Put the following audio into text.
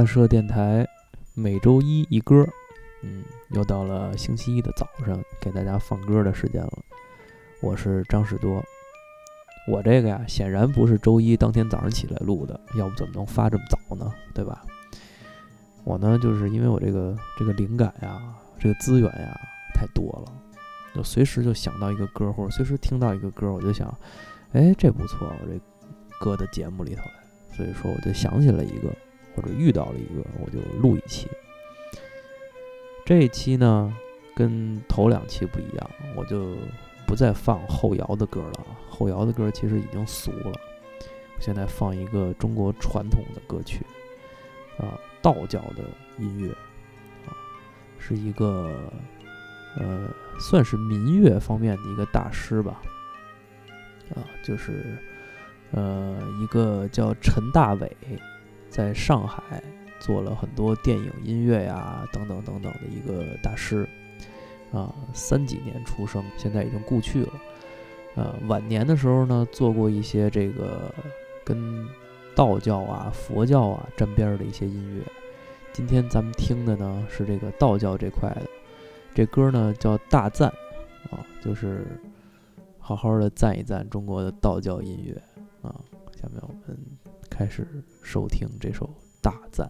大社电台每周一一歌，嗯，又到了星期一的早上给大家放歌的时间了。我是张士多，我这个呀，显然不是周一当天早上起来录的，要不怎么能发这么早呢？对吧？我呢，就是因为我这个这个灵感呀，这个资源呀太多了，就随时就想到一个歌，或者随时听到一个歌，我就想，哎，这不错，我这搁到节目里头来，所以说我就想起了一个，或者遇到了一个，我就录一期。这一期呢，跟头两期不一样，我就不再放后摇的歌了。后摇的歌其实已经俗了，我现在放一个中国传统的歌曲，啊，道教的音乐，啊，是一个呃，算是民乐方面的一个大师吧，啊，就是呃，一个叫陈大伟，在上海做了很多电影音乐呀，等等等等的一个大师。啊，三几年出生，现在已经故去了。呃，晚年的时候呢，做过一些这个跟道教啊、佛教啊沾边的一些音乐。今天咱们听的呢是这个道教这块的，这歌呢叫《大赞》，啊，就是好好的赞一赞中国的道教音乐啊。下面我们开始收听这首《大赞》。